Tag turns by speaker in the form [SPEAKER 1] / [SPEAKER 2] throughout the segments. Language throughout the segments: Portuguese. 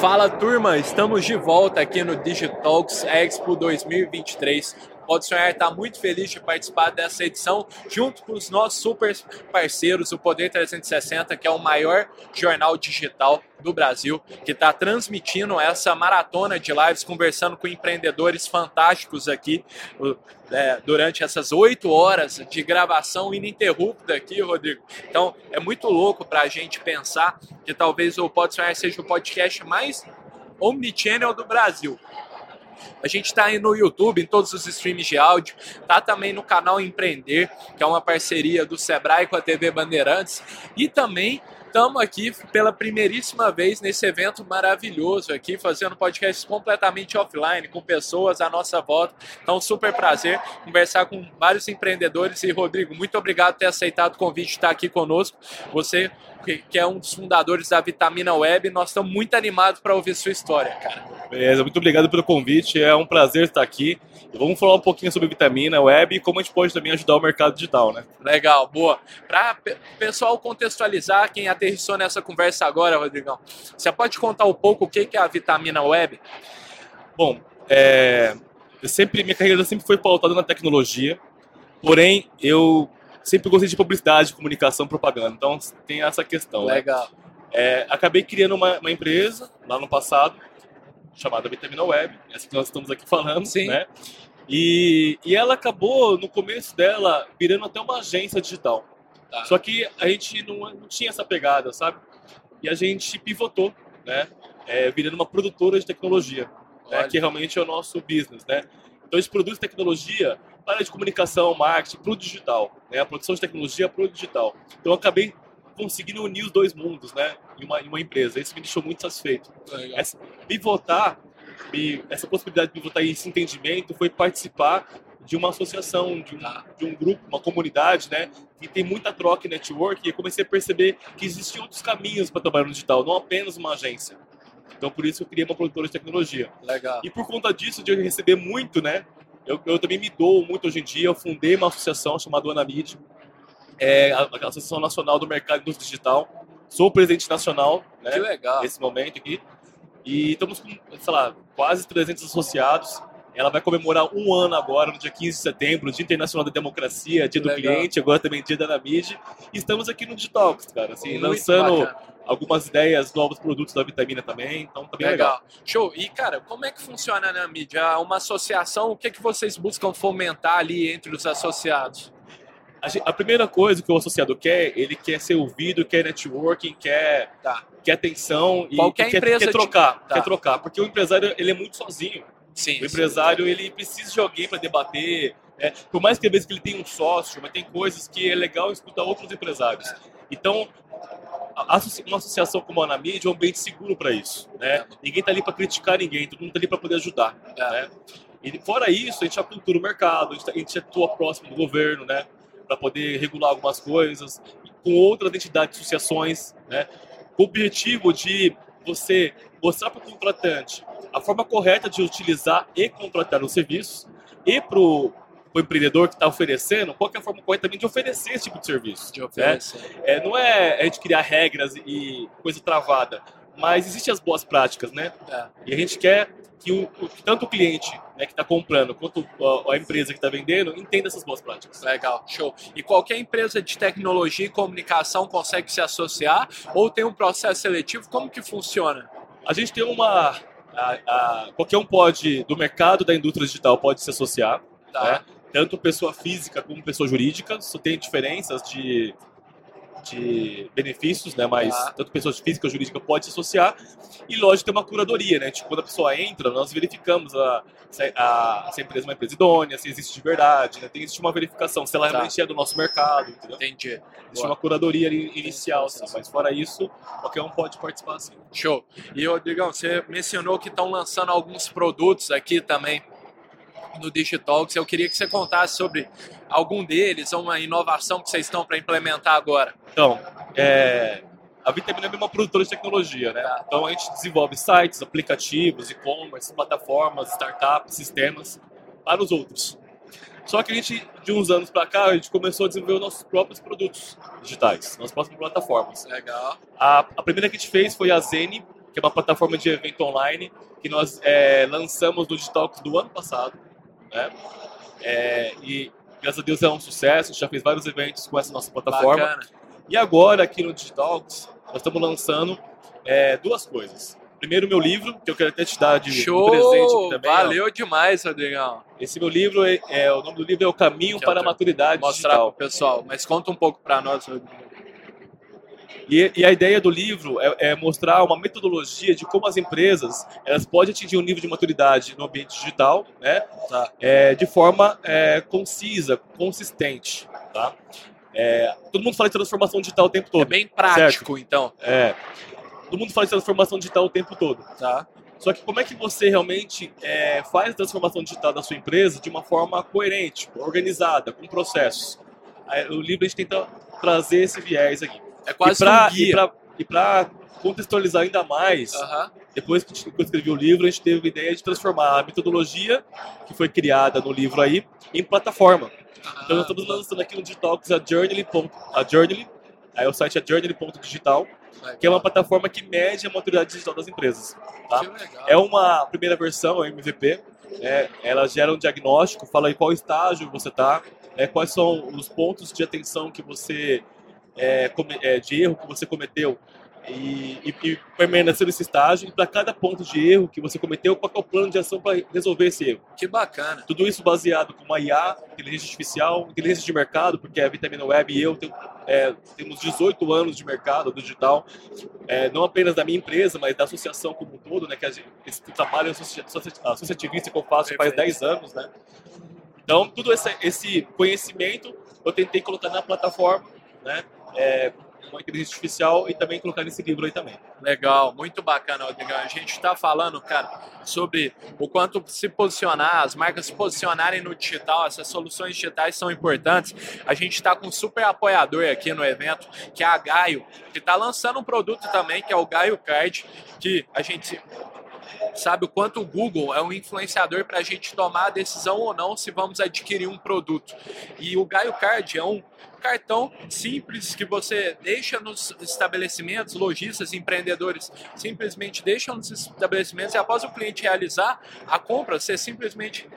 [SPEAKER 1] Fala turma, estamos de volta aqui no Digitalks Expo 2023. Pode Sonhar está muito feliz de participar dessa edição junto com os nossos super parceiros, o Poder 360, que é o maior jornal digital do Brasil, que está transmitindo essa maratona de lives, conversando com empreendedores fantásticos aqui é, durante essas oito horas de gravação ininterrupta aqui, Rodrigo. Então é muito louco para a gente pensar que talvez o Pode Sonhar seja o podcast mais omnichannel do Brasil. A gente está aí no YouTube, em todos os streams de áudio, tá também no canal Empreender, que é uma parceria do Sebrae com a TV Bandeirantes, e também estamos aqui pela primeiríssima vez nesse evento maravilhoso aqui, fazendo podcast completamente offline, com pessoas à nossa volta. Então, super prazer conversar com vários empreendedores. E, Rodrigo, muito obrigado por ter aceitado o convite de estar aqui conosco. Você, que é um dos fundadores da Vitamina Web, nós estamos muito animados para ouvir sua história, cara.
[SPEAKER 2] Beleza, muito obrigado pelo convite. É um prazer estar aqui. Vamos falar um pouquinho sobre vitamina web e como a gente pode também ajudar o mercado digital, né?
[SPEAKER 1] Legal, boa. Para o pessoal contextualizar, quem aterrissou nessa conversa agora, Rodrigão, você pode contar um pouco o que é a vitamina web?
[SPEAKER 2] Bom, é, eu sempre, minha carreira sempre foi pautada na tecnologia, porém eu sempre gostei de publicidade, comunicação, propaganda, então tem essa questão.
[SPEAKER 1] Né? Legal. Né?
[SPEAKER 2] É, acabei criando uma, uma empresa lá no passado, chamada Vitamina Web, essa que nós estamos aqui falando,
[SPEAKER 1] Sim.
[SPEAKER 2] né? E, e ela acabou, no começo dela, virando até uma agência digital. Tá. Só que a gente não, não tinha essa pegada, sabe? E a gente pivotou, né? É, virando uma produtora de tecnologia, né? que realmente é o nosso business, né? Então a gente produz tecnologia para de comunicação, marketing, para o digital, né? A produção de tecnologia para o digital. Então eu acabei conseguindo unir os dois mundos, né? Em uma, em uma empresa. Isso me deixou muito satisfeito. Essa, pivotar, me, essa possibilidade de pivotar esse entendimento foi participar de uma associação, de um, de um grupo, uma comunidade, né? Que tem muita troca e network. E eu comecei a perceber que existiam outros caminhos para trabalhar no digital, não apenas uma agência. Então, por isso, eu criei uma produtora de tecnologia.
[SPEAKER 1] Legal.
[SPEAKER 2] E por conta disso, de eu receber muito, né? Eu, eu também me dou muito hoje em dia. Eu fundei uma associação chamada Anamid, é a, a Associação Nacional do Mercado Digital. Sou o presidente nacional, né?
[SPEAKER 1] Que legal.
[SPEAKER 2] Nesse momento aqui. E estamos com, sei lá, quase 300 associados. Ela vai comemorar um ano agora, no dia 15 de setembro, Dia Internacional da Democracia, Dia do Legal. Cliente, agora também Dia da Namid. E estamos aqui no Digitalks, cara, assim, Muito lançando bacana. algumas ideias, novos produtos da Vitamina também, então tá bem legal. legal.
[SPEAKER 1] Show. E, cara, como é que funciona a Namid? É uma associação, o que, é que vocês buscam fomentar ali entre os associados?
[SPEAKER 2] A, primeira coisa que o associado quer, ele quer ser ouvido, quer networking, quer,
[SPEAKER 1] tá.
[SPEAKER 2] quer atenção e
[SPEAKER 1] Qualquer
[SPEAKER 2] quer,
[SPEAKER 1] empresa
[SPEAKER 2] quer trocar, tá. quer trocar, porque o empresário ele é muito sozinho.
[SPEAKER 1] Sim,
[SPEAKER 2] o empresário sim. ele precisa de alguém para debater. É, por mais que às vezes que ele tenha um sócio, mas tem coisas que é legal escutar outros empresários. Então, uma associação como a Anamid é um ambiente seguro para isso. Né? É. Ninguém está ali para criticar ninguém, todo mundo está ali para poder ajudar. É. Né? E fora isso, a gente acultura o mercado, a gente, tá, a gente atua próximo do governo, né? para poder regular algumas coisas, com outras entidades, associações, né? com o objetivo de você mostrar para o contratante a forma correta de utilizar e contratar os serviços e para o empreendedor que está oferecendo, qual é a forma correta também de oferecer esse tipo de serviço.
[SPEAKER 1] De oferecer.
[SPEAKER 2] Né? É, não é a gente criar regras e coisa travada, mas existem as boas práticas, né?
[SPEAKER 1] É.
[SPEAKER 2] E a gente quer que, o, que tanto o cliente né, que está comprando quanto a, a empresa que está vendendo entenda essas boas práticas.
[SPEAKER 1] Legal, show. E qualquer empresa de tecnologia e comunicação consegue se associar ou tem um processo seletivo? Como que funciona?
[SPEAKER 2] A gente tem uma... A, a, qualquer um pode, do mercado da indústria digital, pode se associar.
[SPEAKER 1] Tá.
[SPEAKER 2] Né? Tanto pessoa física como pessoa jurídica. Só tem diferenças de de benefícios, né? Mas ah. tanto pessoas físicas ou jurídicas pode se associar. E lógico tem uma curadoria, né? Tipo, quando a pessoa entra, nós verificamos a, a, se a empresa é uma empresa idônea, se existe de verdade, né? Tem existe uma verificação, se ela tá. realmente é do nosso mercado, entendeu?
[SPEAKER 1] Entendi.
[SPEAKER 2] Existe Boa. uma curadoria inicial, assim, mas fora isso, qualquer um pode participar assim.
[SPEAKER 1] Show. E, Rodrigão, você mencionou que estão lançando alguns produtos aqui também no Digitalks. Eu queria que você contasse sobre algum deles, uma inovação que vocês estão para implementar agora.
[SPEAKER 2] Então, é, a Vitamina é uma produtora de tecnologia, né?
[SPEAKER 1] Tá.
[SPEAKER 2] Então a gente desenvolve sites, aplicativos, e-commerce, plataformas, startups, sistemas para os outros. Só que a gente, de uns anos para cá, a gente começou a desenvolver os nossos próprios produtos digitais, nossas próprias plataformas.
[SPEAKER 1] Legal.
[SPEAKER 2] A, a primeira que a gente fez foi a Zene, que é uma plataforma de evento online que nós é, lançamos no Digitalks do ano passado. Né? É, e graças a Deus é um sucesso, a gente já fez vários eventos com essa nossa plataforma. Bacana. E agora aqui no Digitalks nós estamos lançando é, duas coisas. Primeiro, meu livro, que eu quero até te dar de,
[SPEAKER 1] Show! presente aqui também. Valeu ó. demais, Rodrigão.
[SPEAKER 2] Esse meu livro, é, é, o nome do livro é O Caminho para a Maturidade
[SPEAKER 1] mostrar Digital. Mostrar pessoal, mas conta um pouco para nós, Rodrigo.
[SPEAKER 2] E, e, a ideia do livro é, é, mostrar uma metodologia de como as empresas elas podem atingir um nível de maturidade no ambiente digital, né? Tá. É, de forma é, concisa, consistente, tá? É, todo mundo fala de transformação digital o tempo todo. É
[SPEAKER 1] bem prático, certo? então.
[SPEAKER 2] É. Todo mundo fala de transformação digital o tempo todo. Tá. Só que como é que você realmente é, faz a transformação digital da sua empresa de uma forma coerente, organizada, com processos? O livro a gente tenta trazer esse viés aqui.
[SPEAKER 1] É quase e pra.
[SPEAKER 2] E para contextualizar ainda mais, depois que eu escrevi o livro, a gente teve a ideia de transformar a metodologia que foi criada no livro aí em plataforma. Então nós estamos lançando aqui no Digitalks a Journey, a Journey aí o site é journey.digital, que é uma plataforma que mede a maturidade digital das empresas. Tá? É uma primeira versão, é MVP, é, ela gera um diagnóstico, fala em qual estágio você está, é, quais são os pontos de atenção que você é, é, de erro que você cometeu e, e, e permanecer nesse estágio. E para cada ponto de erro que você cometeu, qual é o plano de ação para resolver esse erro?
[SPEAKER 1] Que bacana.
[SPEAKER 2] Tudo isso baseado com uma IA, inteligência artificial, inteligência de mercado, porque a Vitamina Web e eu é, temos 18 anos de mercado digital, é, não apenas da minha empresa, mas da associação como um todo, né, que a gente, esse trabalho associativista que eu faço faz 10 anos, né? Então, tudo esse, esse conhecimento eu tentei colocar na plataforma, né? É, uma inteligência artificial e também colocar nesse livro aí também.
[SPEAKER 1] Legal, muito bacana, Rodrigão. A gente está falando, cara, sobre o quanto se posicionar, as marcas se posicionarem no digital, essas soluções digitais são importantes. A gente está com um super apoiador aqui no evento, que é a Gaio, que está lançando um produto também, que é o Gaio Card, que a gente sabe o quanto o Google é um influenciador para a gente tomar a decisão ou não se vamos adquirir um produto. E o Gaio Card é um cartão simples que você deixa nos estabelecimentos, lojistas, empreendedores simplesmente deixam nos estabelecimentos e após o cliente realizar a compra, você simplesmente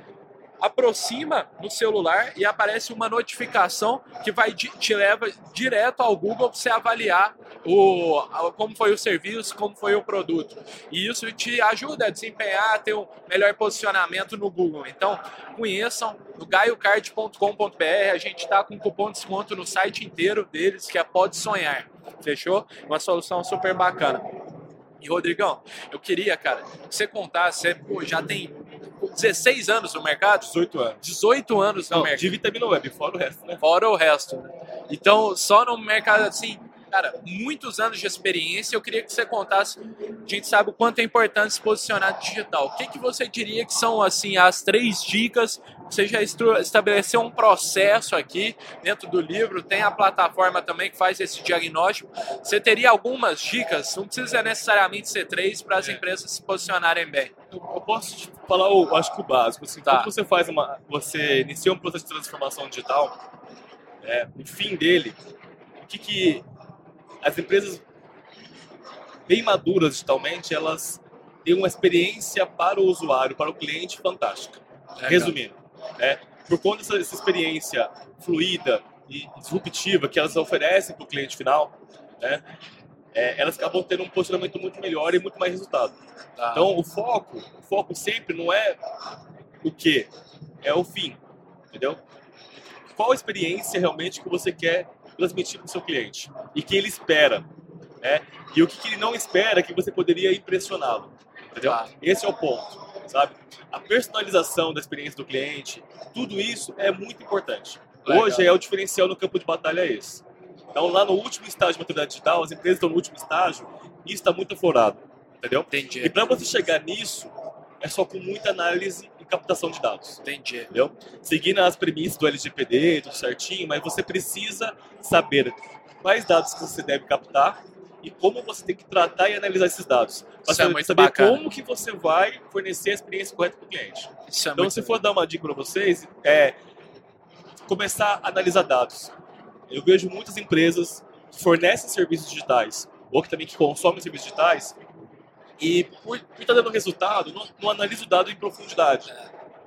[SPEAKER 1] aproxima no celular e aparece uma notificação que vai te leva direto ao Google para você avaliar o, como foi o serviço, como foi o produto. E isso te ajuda a desempenhar, a ter um melhor posicionamento no Google. Então, conheçam no gaiocard.com.br, a gente está com cupom de desconto no site inteiro deles, que é Pode Sonhar. Fechou? Uma solução super bacana. E Rodrigão, eu queria, cara, que você contasse, você pô, já tem 16 anos no mercado?
[SPEAKER 2] 18 anos.
[SPEAKER 1] 18 anos no Não, mercado.
[SPEAKER 2] De vitamina web, fora o resto, né?
[SPEAKER 1] Fora o resto. Então, só no mercado assim, cara, muitos anos de experiência, eu queria que você contasse, a gente sabe o quanto é importante se posicionar digital. O que, que você diria que são, assim, as três dicas? Você já estabeleceu um processo aqui dentro do livro, tem a plataforma também que faz esse diagnóstico. Você teria algumas dicas, não precisa necessariamente ser três, para as é. empresas se posicionarem bem.
[SPEAKER 2] Eu posso te falar, o, acho que o básico. Assim, tá. Quando você faz uma, você inicia um processo de transformação digital, é, o fim dele, o que, que as empresas bem maduras digitalmente, elas têm uma experiência para o usuário, para o cliente fantástica. Legal. Resumindo, é, por conta dessa experiência fluida e disruptiva que elas oferecem para o cliente final, né, é, elas acabam tendo um posicionamento muito melhor e muito mais resultado. Tá. Então, o foco, o foco sempre não é o que, é o fim, entendeu? Qual a experiência realmente que você quer transmitir para o seu cliente e que ele espera, né? E o que, que ele não espera que você poderia impressioná-lo, entendeu? Tá. Esse é o ponto, sabe? A personalização da experiência do cliente, tudo isso é muito importante. Legal. Hoje é o diferencial no campo de batalha é esse. Então, lá no último estágio de maturidade digital, as empresas estão no último estágio e está muito aflorado, entendeu?
[SPEAKER 1] Entendi.
[SPEAKER 2] E para você chegar nisso, é só com muita análise e captação de dados.
[SPEAKER 1] Entendi.
[SPEAKER 2] Entendeu? Seguindo as premissas do LGPD, tudo certinho, mas você precisa saber quais dados que você deve captar e como você tem que tratar e analisar esses dados. Para saber, é saber como que você vai fornecer a experiência correta para o cliente. Isso é então, se for dar uma dica para vocês, é começar a analisar dados. Eu vejo muitas empresas que fornecem serviços digitais ou que também que consomem serviços digitais E por estar tá dando resultado, não, não analisa o dado em profundidade.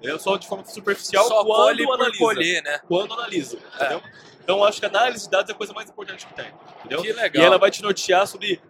[SPEAKER 2] É. Só de forma superficial
[SPEAKER 1] Só
[SPEAKER 2] quando
[SPEAKER 1] analisa. Colher, né?
[SPEAKER 2] Quando analisa, é. entendeu? Então acho que a análise de dados é a coisa mais importante que tem, entendeu?
[SPEAKER 1] Que legal.
[SPEAKER 2] E ela vai te nortear sobre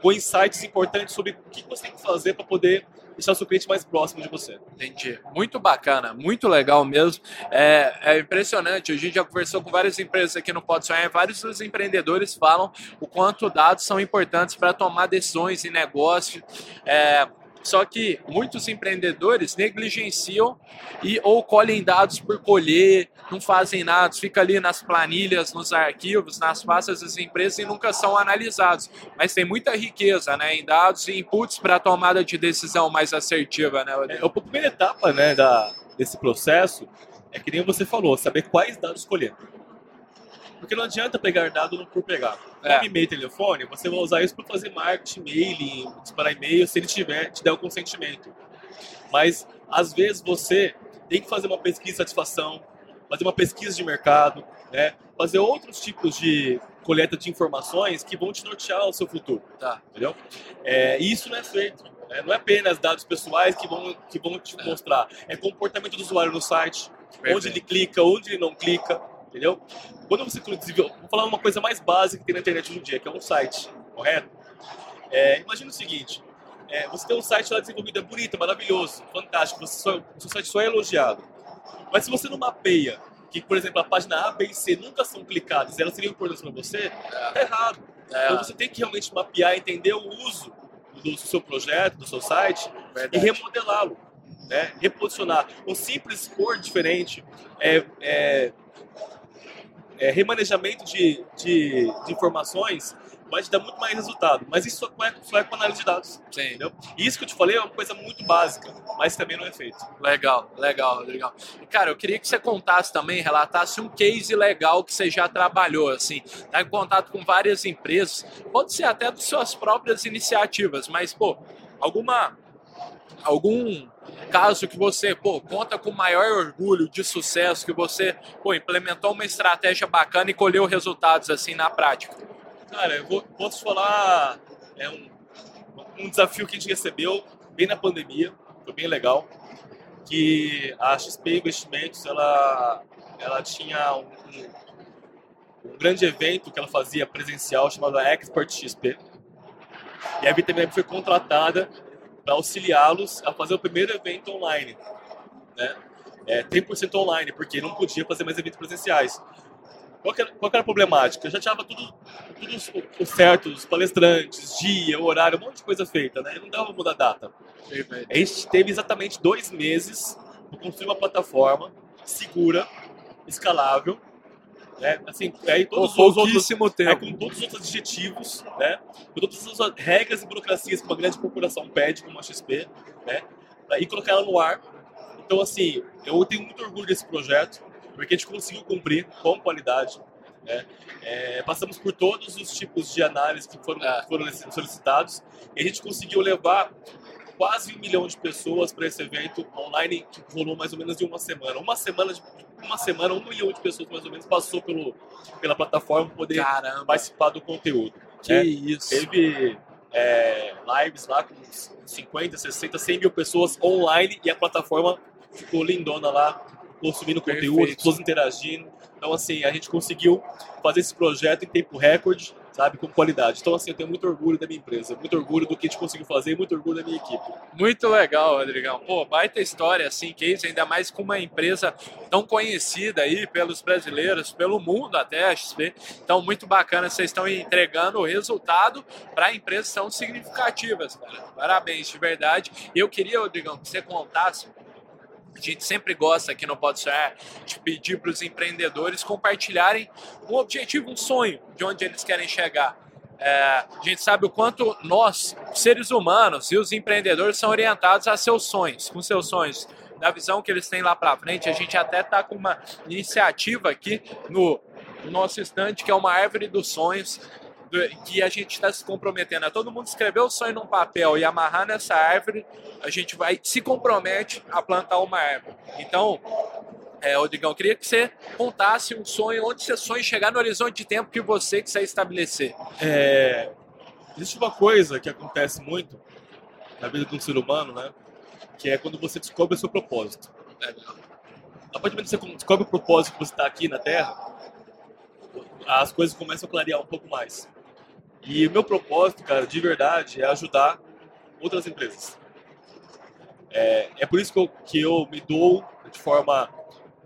[SPEAKER 2] com insights importantes sobre o que você tem que fazer para poder deixar o seu cliente mais próximo de você.
[SPEAKER 1] Entendi. Muito bacana, muito legal mesmo. É, é impressionante. A gente já conversou com várias empresas aqui no Pode Sonhar. Vários dos empreendedores falam o quanto dados são importantes para tomar decisões em negócio. É, só que muitos empreendedores negligenciam e ou colhem dados por colher, não fazem nada, fica ali nas planilhas, nos arquivos, nas pastas das empresas e nunca são analisados. Mas tem muita riqueza né, em dados e inputs para a tomada de decisão mais assertiva. Né,
[SPEAKER 2] é, a primeira etapa né, da, desse processo é que nem você falou, saber quais dados escolher. Porque não adianta pegar dado por pegar. É. Como e-mail telefone, você vai usar isso para fazer marketing, mailing, disparar e-mail, se ele tiver, te der o consentimento. Mas, às vezes, você tem que fazer uma pesquisa de satisfação, fazer uma pesquisa de mercado, né? fazer outros tipos de coleta de informações que vão te nortear o seu futuro.
[SPEAKER 1] Tá.
[SPEAKER 2] Entendeu? É, isso não é feito. Né? Não é apenas dados pessoais que vão, que vão te é. mostrar. É comportamento do usuário no site, Perfeito. onde ele clica, onde ele não clica entendeu? Quando você desenvolve, vou falar uma coisa mais básica que tem na internet hoje em dia, que é um site, correto? É, imagina o seguinte, é, você tem um site lá desenvolvido, é bonito, maravilhoso, fantástico, você só, seu site só é elogiado. Mas se você não mapeia que, por exemplo, a página A, B e C nunca são clicadas, elas seriam importantes para você, é. tá errado. É. Então você tem que realmente mapear, entender o uso do seu projeto, do seu site Verdade. e remodelá-lo. Né? Reposicionar. Um simples cor diferente, é, é, é, remanejamento de, de, de, informações vai te dar muito mais resultado. Mas isso só é, só é com análise de dados.
[SPEAKER 1] Sim.
[SPEAKER 2] Entendeu? E isso que eu te falei é uma coisa muito básica, mas também não é feito.
[SPEAKER 1] Legal, legal, legal. Cara, eu queria que você contasse também, relatasse um case legal que você já trabalhou, assim, tá em contato com várias empresas, pode ser até das suas próprias iniciativas, mas, pô, alguma algum caso que você pô, conta com maior orgulho de sucesso, que você pô, implementou uma estratégia bacana e colheu resultados assim na prática?
[SPEAKER 2] Cara, eu vou, posso falar é um, um desafio que a gente recebeu bem na pandemia, foi bem legal, que a XP Investimentos ela, ela tinha um, um, um grande evento que ela fazia presencial chamado Expert XP. E a VTM foi contratada para auxiliá-los a fazer o primeiro evento online, né? É, 100% online, porque não podia fazer mais eventos presenciais. Qual, era, qual era a problemática? Já tinha tudo, tudo certo, os palestrantes, dia, horário, um monte de coisa feita, né? Não dava mudar a data. A gente teve exatamente dois meses para construir uma plataforma segura, escalável, né? Assim, aí todos os outros,
[SPEAKER 1] tempo.
[SPEAKER 2] É, com todos os outros adjetivos, né? com todas as regras e burocracias que uma grande corporação pede, como a XP, né? e colocar ela no ar. Então, assim, eu tenho muito orgulho desse projeto, porque a gente conseguiu cumprir com qualidade. Né? É, passamos por todos os tipos de análise que foram, é. foram solicitados e a gente conseguiu levar quase um milhão de pessoas para esse evento online que rolou mais ou menos em uma semana. Uma semana, de, uma semana, um milhão de pessoas mais ou menos passou pelo, pela plataforma para poder
[SPEAKER 1] Caramba.
[SPEAKER 2] participar do conteúdo.
[SPEAKER 1] Que é, isso!
[SPEAKER 2] Teve é, lives lá com 50, 60, 100 mil pessoas online e a plataforma ficou lindona lá, consumindo conteúdo, Perfeito. pessoas interagindo. Então, assim, a gente conseguiu fazer esse projeto em tempo recorde sabe, com qualidade. Então, assim, eu tenho muito orgulho da minha empresa, muito orgulho do que a gente conseguiu fazer, muito orgulho da minha equipe.
[SPEAKER 1] Muito legal, Rodrigão. Pô, baita história, assim, case, ainda mais com uma empresa tão conhecida aí pelos brasileiros, pelo mundo até, a XP. Então, muito bacana, vocês estão entregando o resultado para empresas tão significativas, cara. Parabéns, de verdade. E eu queria, Rodrigão, que você contasse a gente sempre gosta aqui no Pode Sonhar de pedir para os empreendedores compartilharem um objetivo, um sonho de onde eles querem chegar. É, a gente sabe o quanto nós, seres humanos e os empreendedores são orientados a seus sonhos, com seus sonhos, da visão que eles têm lá para frente. A gente até está com uma iniciativa aqui no nosso estande, que é uma árvore dos sonhos, que a gente está se comprometendo. É todo mundo escrever o sonho num papel e amarrar nessa árvore, a gente vai se compromete a plantar uma árvore. Então, é, Rodrigão, eu queria que você contasse um sonho, onde você sonha chegar no horizonte de tempo que você quiser estabelecer.
[SPEAKER 2] É, existe uma coisa que acontece muito, na vida de um ser humano, né? Que é quando você descobre o seu propósito. É. A partir do momento que você descobre o propósito que você está aqui na Terra, as coisas começam a clarear um pouco mais. E o meu propósito, cara, de verdade, é ajudar outras empresas. É, é por isso que eu, que eu me dou de forma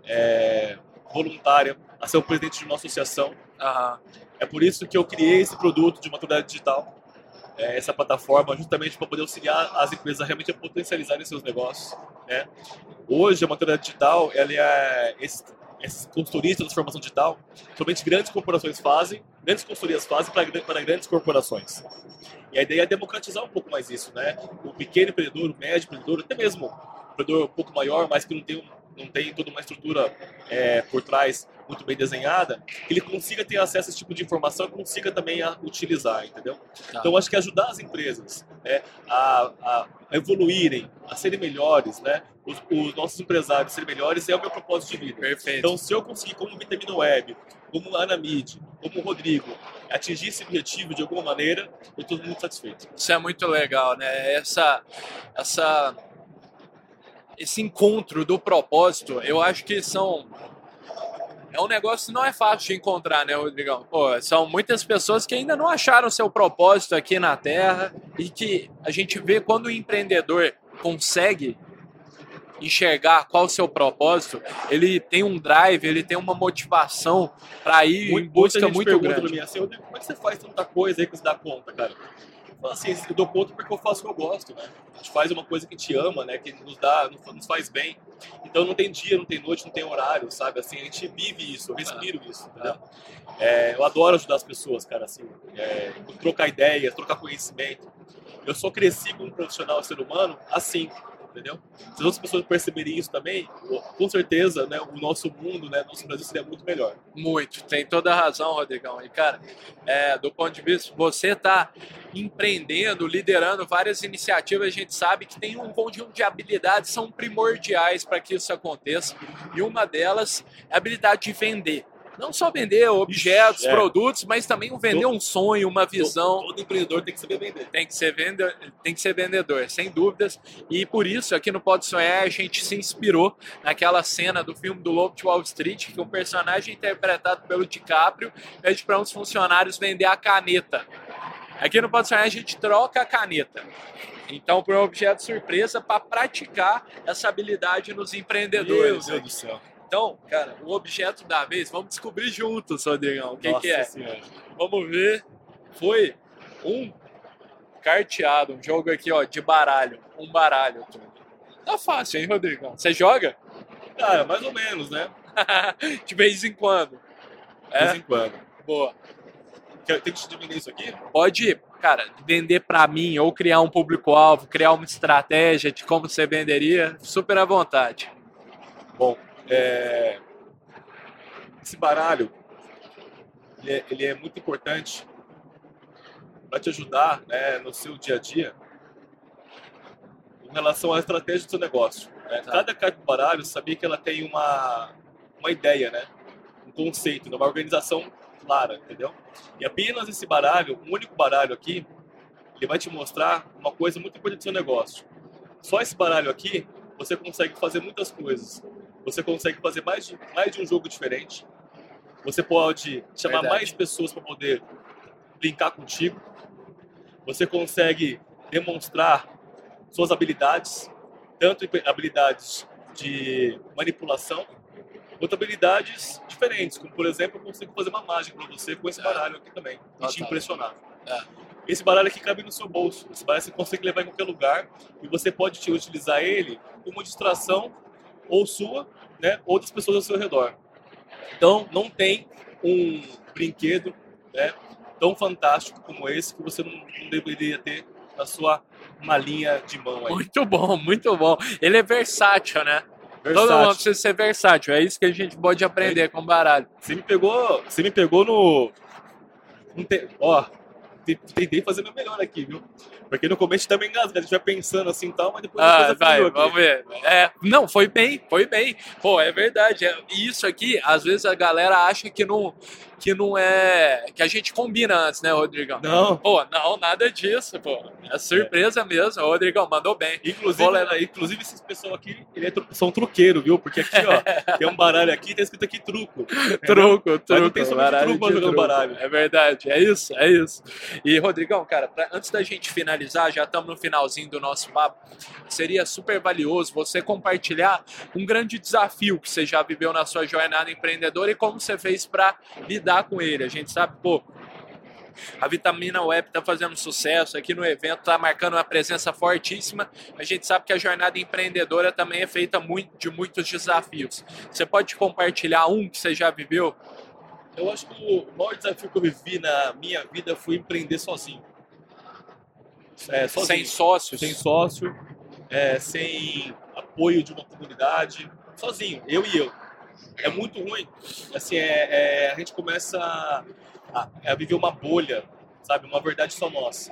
[SPEAKER 2] é, voluntária a ser o presidente de uma associação. Uhum. É por isso que eu criei esse produto de maturidade digital, é, essa plataforma, justamente para poder auxiliar as empresas a realmente a potencializarem seus negócios. Né? Hoje, a maturidade digital, ela é esse, essas consultorias de transformação digital, somente grandes corporações fazem, grandes consultorias fazem para, para grandes corporações. E a ideia é democratizar um pouco mais isso, né? O pequeno empreendedor, o médio empreendedor, até mesmo o empreendedor um pouco maior, mas que não tem, não tem toda uma estrutura é, por trás muito bem desenhada, que ele consiga ter acesso a esse tipo de informação e consiga também a utilizar, entendeu? Tá. Então, acho que ajudar as empresas né, a, a, evoluírem, a serem melhores, né? Os, os, nossos empresários serem melhores é o meu propósito de vida.
[SPEAKER 1] Perfeito.
[SPEAKER 2] Então, se eu conseguir, como Vitamina Web, como Ana Mid, como Rodrigo, atingir esse objetivo de alguma maneira, eu estou muito satisfeito.
[SPEAKER 1] Isso é muito legal, né? Essa, essa, esse encontro do propósito, eu acho que são é um negócio que não é fácil de encontrar, né, Rodrigão? Pô, são muitas pessoas que ainda não acharam seu propósito aqui na Terra e que a gente vê quando o empreendedor consegue enxergar qual o seu propósito, ele tem um drive, ele tem uma motivação para ir muito, em busca muito grande.
[SPEAKER 2] Mim, assim, como é que você faz tanta coisa aí que você dá conta, cara? Então, assim, eu dou conta porque eu faço o que eu gosto, né? A gente faz uma coisa que te ama, né? Que nos dá, nos faz bem. Então não tem dia, não tem noite, não tem horário, sabe? Assim, a gente vive isso, eu respiro isso, entendeu? É, eu adoro ajudar as pessoas, cara, assim, é, trocar ideias, trocar conhecimento. Eu só cresci como profissional ser humano assim, entendeu? Se as outras pessoas perceberem isso também, com certeza, né, o nosso mundo, né, nosso Brasil seria muito melhor.
[SPEAKER 1] Muito, tem toda a razão, Rodrigão. E, cara, é, do ponto de vista, você está empreendendo, liderando várias iniciativas, a gente sabe que tem um conjunto de habilidades são primordiais para que isso aconteça. E uma delas é a habilidade de vender não só vender objetos, é. produtos, mas também vender todo, um sonho, uma visão.
[SPEAKER 2] Todo, todo, empreendedor tem que saber vender.
[SPEAKER 1] Tem que ser vendedor, tem que ser vendedor, sem dúvidas. E por isso, aqui no Pode Sonhar, a gente se inspirou naquela cena do filme do Lobo de Wall Street, que um personagem interpretado pelo DiCaprio pede para uns funcionários vender a caneta. Aqui no Pode Sonhar, a gente troca a caneta. Então, por um objeto surpresa para praticar essa habilidade nos empreendedores.
[SPEAKER 2] Meu Deus do céu.
[SPEAKER 1] Então, cara, o objeto da vez, vamos descobrir juntos, Rodrigão, o que, que é. Senhora. Vamos ver. Foi um carteado, um jogo aqui, ó, de baralho. Um baralho. Tá fácil, hein, Rodrigão? Você joga?
[SPEAKER 2] Cara, mais ou menos, né?
[SPEAKER 1] de vez em quando.
[SPEAKER 2] De vez é? em quando.
[SPEAKER 1] Boa.
[SPEAKER 2] Tem que te vender isso aqui?
[SPEAKER 1] Pode, cara, vender para mim ou criar um público-alvo, criar uma estratégia de como você venderia, super à vontade.
[SPEAKER 2] Bom, é, esse baralho ele é, ele é muito importante para te ajudar né, no seu dia a dia em relação à estratégia do seu negócio. Né? Tá. Cada carta do baralho sabia que ela tem uma, uma ideia, né? um conceito, uma organização clara, entendeu? E apenas esse baralho, um único baralho aqui, ele vai te mostrar uma coisa muito importante do seu negócio. Só esse baralho aqui, você consegue fazer muitas coisas. Você consegue fazer mais de, mais de um jogo diferente. Você pode chamar Verdade. mais pessoas para poder brincar contigo. Você consegue demonstrar suas habilidades, tanto habilidades de manipulação, quanto habilidades diferentes, como por exemplo, eu consigo fazer uma mágica para você com esse é. baralho aqui também e te impressionar. É. Esse baralho aqui cabe no seu bolso. Esse baralho você consegue levar em qualquer lugar e você pode utilizar ele como distração ou sua, né, ou das pessoas ao seu redor. Então, não tem um brinquedo né, tão fantástico como esse que você não, não deveria ter na sua malinha de mão. Aí.
[SPEAKER 1] Muito bom, muito bom. Ele é versátil, né? Versátil. Todo mundo precisa ser versátil. É isso que a gente pode aprender é. com baralho.
[SPEAKER 2] Você me pegou, você me pegou no, ó, tentei fazer meu melhor aqui, viu? Porque no começo também engasga, a gente vai pensando assim e tal, mas depois
[SPEAKER 1] ah, vai, vamos ver. É, não, foi bem, foi bem. Pô, é verdade. É, isso aqui, às vezes a galera acha que não que não é. que a gente combina antes, né, Rodrigão?
[SPEAKER 2] Não.
[SPEAKER 1] Pô, não, nada disso, pô. É surpresa é. mesmo. O Rodrigão mandou bem.
[SPEAKER 2] Inclusive, inclusive esses pessoal aqui é, são truqueiro, viu? Porque aqui, ó, tem um baralho aqui, tá escrito aqui truco.
[SPEAKER 1] truco, truco. Mas não
[SPEAKER 2] tem somente truco jogando baralho.
[SPEAKER 1] É verdade, é isso, é isso. E, Rodrigão, cara, pra, antes da gente finalizar, já estamos no finalzinho do nosso papo, seria super valioso você compartilhar um grande desafio que você já viveu na sua jornada empreendedora e como você fez para lidar com ele. A gente sabe, pô, a Vitamina Web está fazendo sucesso aqui no evento, está marcando uma presença fortíssima. A gente sabe que a jornada empreendedora também é feita muito, de muitos desafios. Você pode compartilhar um que você já viveu?
[SPEAKER 2] Eu acho que o maior desafio que eu vivi na minha vida foi empreender sozinho.
[SPEAKER 1] É, sozinho. Sem sócios?
[SPEAKER 2] Sem sócio, é, sem apoio de uma comunidade, sozinho, eu e eu é muito ruim. Assim, é, é a gente começa a, a, viver uma bolha, sabe? Uma verdade só nossa.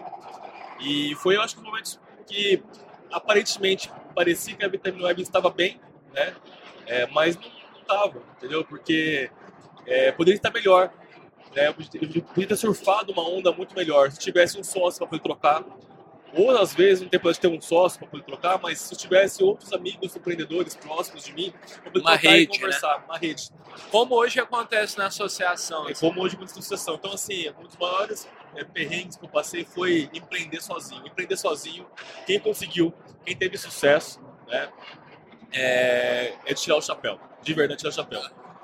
[SPEAKER 2] E foi, eu acho, que um momentos que aparentemente parecia que a Vitamina Web estava bem, né? É, mas não estava, entendeu? Porque é, poderia estar melhor. Né? Eu poderia ter surfado uma onda muito melhor. Se tivesse um sócio para poder trocar, ou às vezes não tem de ter um sócio para poder trocar, mas se tivesse outros amigos empreendedores próximos de mim,
[SPEAKER 1] para poder uma rede, e
[SPEAKER 2] conversar,
[SPEAKER 1] né?
[SPEAKER 2] uma rede.
[SPEAKER 1] Como hoje acontece na associação.
[SPEAKER 2] É, assim. como hoje acontece na associação. Então, assim, um dos maiores é, perrengues que eu passei foi empreender sozinho. Empreender sozinho, quem conseguiu, quem teve sucesso, né, é, é tirar o chapéu. De verdade, tirar o chapéu.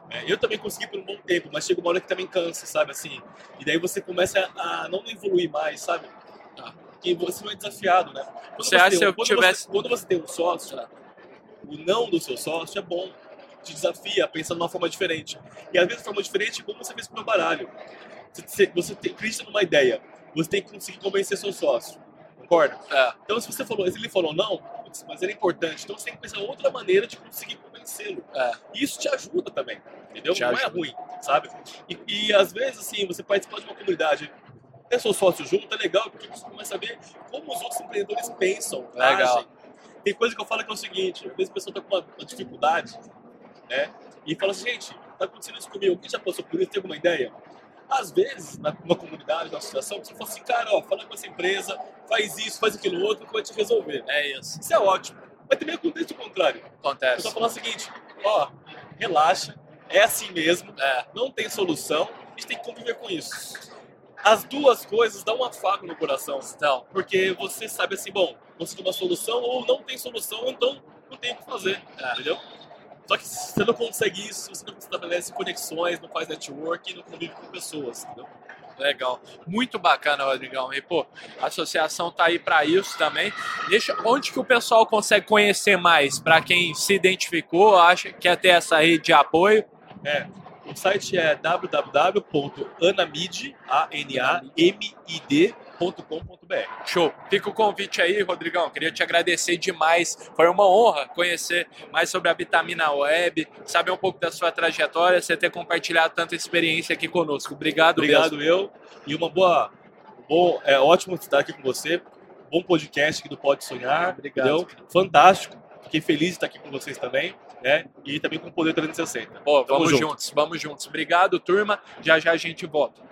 [SPEAKER 2] É, eu também consegui por um bom tempo, mas chega uma hora que também cansa, sabe? Assim, e daí você começa a não evoluir mais, sabe? Que você não é desafiado, né?
[SPEAKER 1] Quando você, acha que eu
[SPEAKER 2] quando
[SPEAKER 1] tivesse...
[SPEAKER 2] Você, quando você tem um sócio, o não do seu sócio é bom, te desafia a pensar de uma forma diferente. E às vezes, de forma diferente, como você fez com o meu baralho. Você, você tem, acredita numa ideia, você tem que conseguir convencer seu sócio. Concorda?
[SPEAKER 1] É.
[SPEAKER 2] Então, se você falou, se ele falou não, mas é importante, então você tem que pensar outra maneira de conseguir convencê-lo.
[SPEAKER 1] É.
[SPEAKER 2] Isso te ajuda também, entendeu?
[SPEAKER 1] Te
[SPEAKER 2] não
[SPEAKER 1] ajuda.
[SPEAKER 2] é ruim, sabe? E, e às vezes, assim, você participa de uma comunidade ter seu sócio junto é legal, porque você começa a ver como os outros empreendedores pensam, legal. agem. Tem coisa que eu falo que é o seguinte, às vezes a pessoa está com uma, uma, dificuldade, né? E fala assim, gente, tá acontecendo isso comigo, quem já passou por isso, tem alguma ideia? Às vezes, na, numa comunidade, numa associação, você fala assim, cara, ó, fala com essa empresa, faz isso, faz aquilo outro, que vai te resolver.
[SPEAKER 1] É isso.
[SPEAKER 2] Isso é ótimo. Mas também acontece o contrário.
[SPEAKER 1] Acontece.
[SPEAKER 2] Eu só falar o seguinte, ó, relaxa, é assim mesmo,
[SPEAKER 1] é.
[SPEAKER 2] não tem solução, a gente tem que conviver com isso as duas coisas dão um afago no coração.
[SPEAKER 1] Não.
[SPEAKER 2] Porque você sabe assim, bom, consegui uma solução ou não tem solução, então não tem o que fazer. É. Entendeu? Só que você não consegue isso, você não estabelece conexões, não faz network, não convive com pessoas, entendeu?
[SPEAKER 1] Legal. Muito bacana, Rodrigão. E, pô, a associação tá aí para isso também. Deixa, onde que o pessoal consegue conhecer mais? Para quem se identificou, acha que quer ter essa rede de apoio?
[SPEAKER 2] É, o site é www.anamid.com.br.
[SPEAKER 1] Show. Fica o convite aí, Rodrigão. Queria te agradecer demais. Foi uma honra conhecer mais sobre a Vitamina Web, saber um pouco da sua trajetória, você ter compartilhado tanta experiência aqui conosco. Obrigado,
[SPEAKER 2] Obrigado
[SPEAKER 1] mesmo.
[SPEAKER 2] eu. E uma boa. Bom, é ótimo estar aqui com você. Bom podcast aqui do Pode Sonhar.
[SPEAKER 1] Obrigado.
[SPEAKER 2] Entendeu? Fantástico. Fiquei feliz de estar aqui com vocês também né? E também com o Poder 360.
[SPEAKER 1] Pô, vamos junto. juntos, vamos juntos. Obrigado, turma. Já já a gente volta.